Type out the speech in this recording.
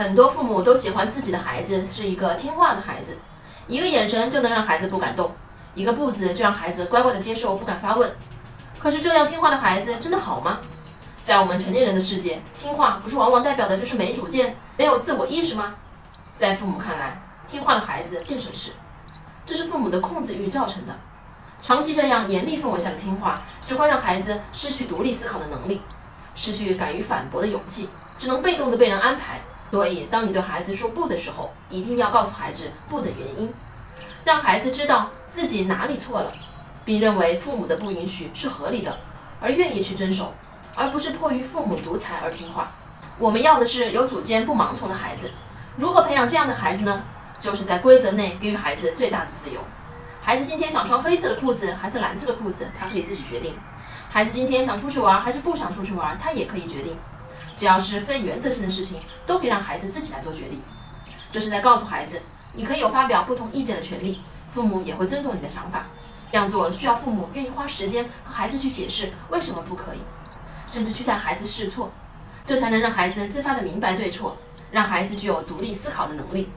很多父母都喜欢自己的孩子是一个听话的孩子，一个眼神就能让孩子不敢动，一个步子就让孩子乖乖的接受，不敢发问。可是这样听话的孩子真的好吗？在我们成年人的世界，听话不是往往代表的就是没主见、没有自我意识吗？在父母看来，听话的孩子更省事，这是父母的控制欲造成的。长期这样严厉氛围下的听话，只会让孩子失去独立思考的能力，失去敢于反驳的勇气，只能被动的被人安排。所以，当你对孩子说不的时候，一定要告诉孩子不的原因，让孩子知道自己哪里错了，并认为父母的不允许是合理的，而愿意去遵守，而不是迫于父母独裁而听话。我们要的是有主见不盲从的孩子。如何培养这样的孩子呢？就是在规则内给予孩子最大的自由。孩子今天想穿黑色的裤子还是蓝色的裤子，他可以自己决定。孩子今天想出去玩还是不想出去玩，他也可以决定。只要是非原则性的事情，都可以让孩子自己来做决定。这是在告诉孩子，你可以有发表不同意见的权利，父母也会尊重你的想法。这样做需要父母愿意花时间和孩子去解释为什么不可以，甚至去带孩子试错，这才能让孩子自发的明白对错，让孩子具有独立思考的能力。